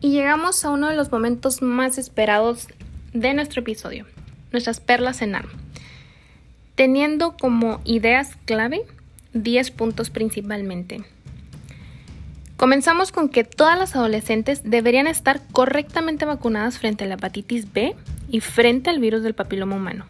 Y llegamos a uno de los momentos más esperados de nuestro episodio, nuestras perlas en arma, teniendo como ideas clave 10 puntos principalmente. Comenzamos con que todas las adolescentes deberían estar correctamente vacunadas frente a la hepatitis B y frente al virus del papiloma humano.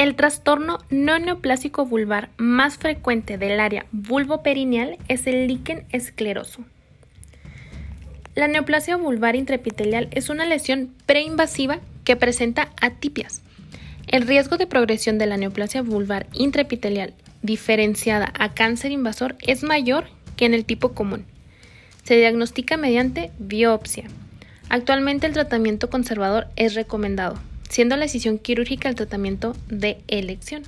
El trastorno no neoplásico vulvar más frecuente del área vulvoperineal es el líquen escleroso. La neoplasia vulvar intraepitelial es una lesión preinvasiva que presenta atipias. El riesgo de progresión de la neoplasia vulvar intraepitelial diferenciada a cáncer invasor es mayor que en el tipo común. Se diagnostica mediante biopsia. Actualmente el tratamiento conservador es recomendado siendo la decisión quirúrgica el tratamiento de elección.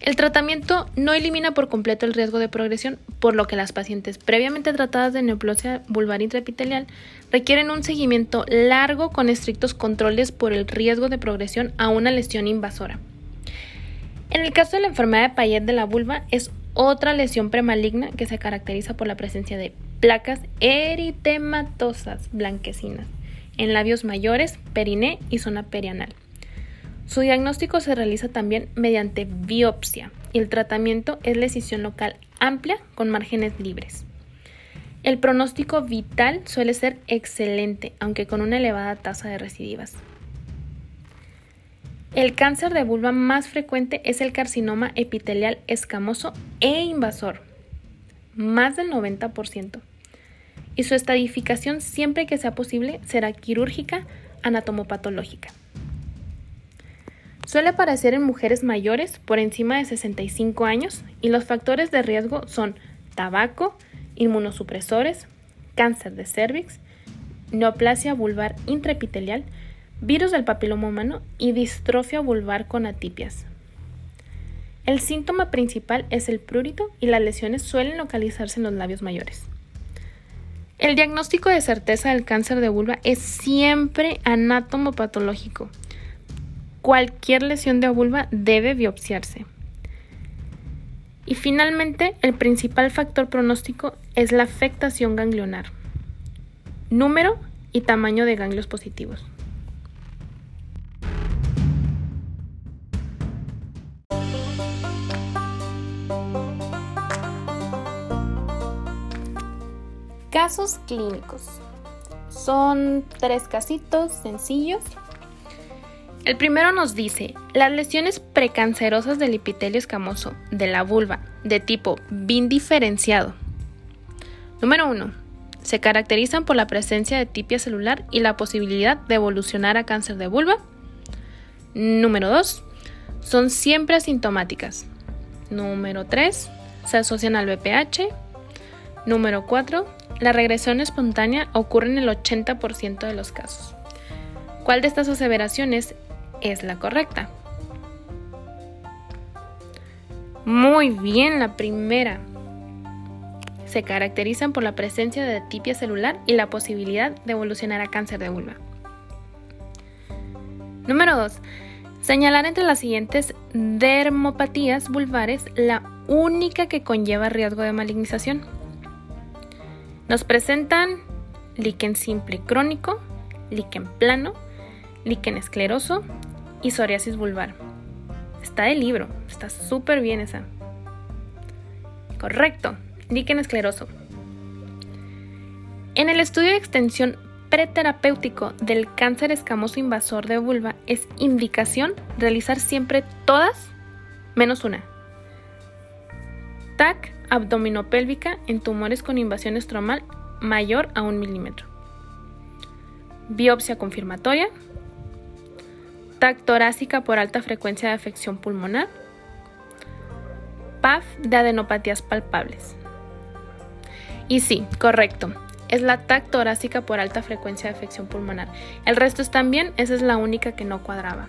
El tratamiento no elimina por completo el riesgo de progresión, por lo que las pacientes previamente tratadas de neoplasia vulvar intraepitelial requieren un seguimiento largo con estrictos controles por el riesgo de progresión a una lesión invasora. En el caso de la enfermedad de Payet de la vulva es otra lesión premaligna que se caracteriza por la presencia de placas eritematosas blanquecinas en labios mayores, periné y zona perianal. Su diagnóstico se realiza también mediante biopsia y el tratamiento es decisión local amplia con márgenes libres. El pronóstico vital suele ser excelente, aunque con una elevada tasa de recidivas. El cáncer de vulva más frecuente es el carcinoma epitelial escamoso e invasor, más del 90% y su estadificación siempre que sea posible será quirúrgica anatomopatológica. Suele aparecer en mujeres mayores por encima de 65 años y los factores de riesgo son tabaco, inmunosupresores, cáncer de cervix, neoplasia vulvar intraepitelial, virus del papiloma humano y distrofia vulvar con atipias. El síntoma principal es el prurito y las lesiones suelen localizarse en los labios mayores. El diagnóstico de certeza del cáncer de vulva es siempre anatomopatológico. Cualquier lesión de vulva debe biopsiarse. Y finalmente, el principal factor pronóstico es la afectación ganglionar, número y tamaño de ganglios positivos. Casos clínicos. Son tres casitos sencillos. El primero nos dice, las lesiones precancerosas del epitelio escamoso de la vulva de tipo BIN diferenciado. Número 1. Se caracterizan por la presencia de tipia celular y la posibilidad de evolucionar a cáncer de vulva. Número 2. Son siempre asintomáticas. Número 3. Se asocian al BPH. Número 4 la regresión espontánea ocurre en el 80% de los casos. ¿Cuál de estas aseveraciones es la correcta? Muy bien, la primera. Se caracterizan por la presencia de tipia celular y la posibilidad de evolucionar a cáncer de vulva. Número 2. Señalar entre las siguientes dermopatías vulvares la única que conlleva riesgo de malignización. Nos presentan líquen simple crónico, líquen plano, líquen escleroso y psoriasis vulvar. Está de libro, está súper bien esa. Correcto, líquen escleroso. En el estudio de extensión preterapéutico del cáncer escamoso invasor de vulva es indicación realizar siempre todas menos una. TAC abdominopélvica en tumores con invasión estromal mayor a un milímetro. Biopsia confirmatoria. TAC torácica por alta frecuencia de afección pulmonar. PAF de adenopatías palpables. Y sí, correcto. Es la TAC torácica por alta frecuencia de afección pulmonar. El resto están bien, esa es la única que no cuadraba.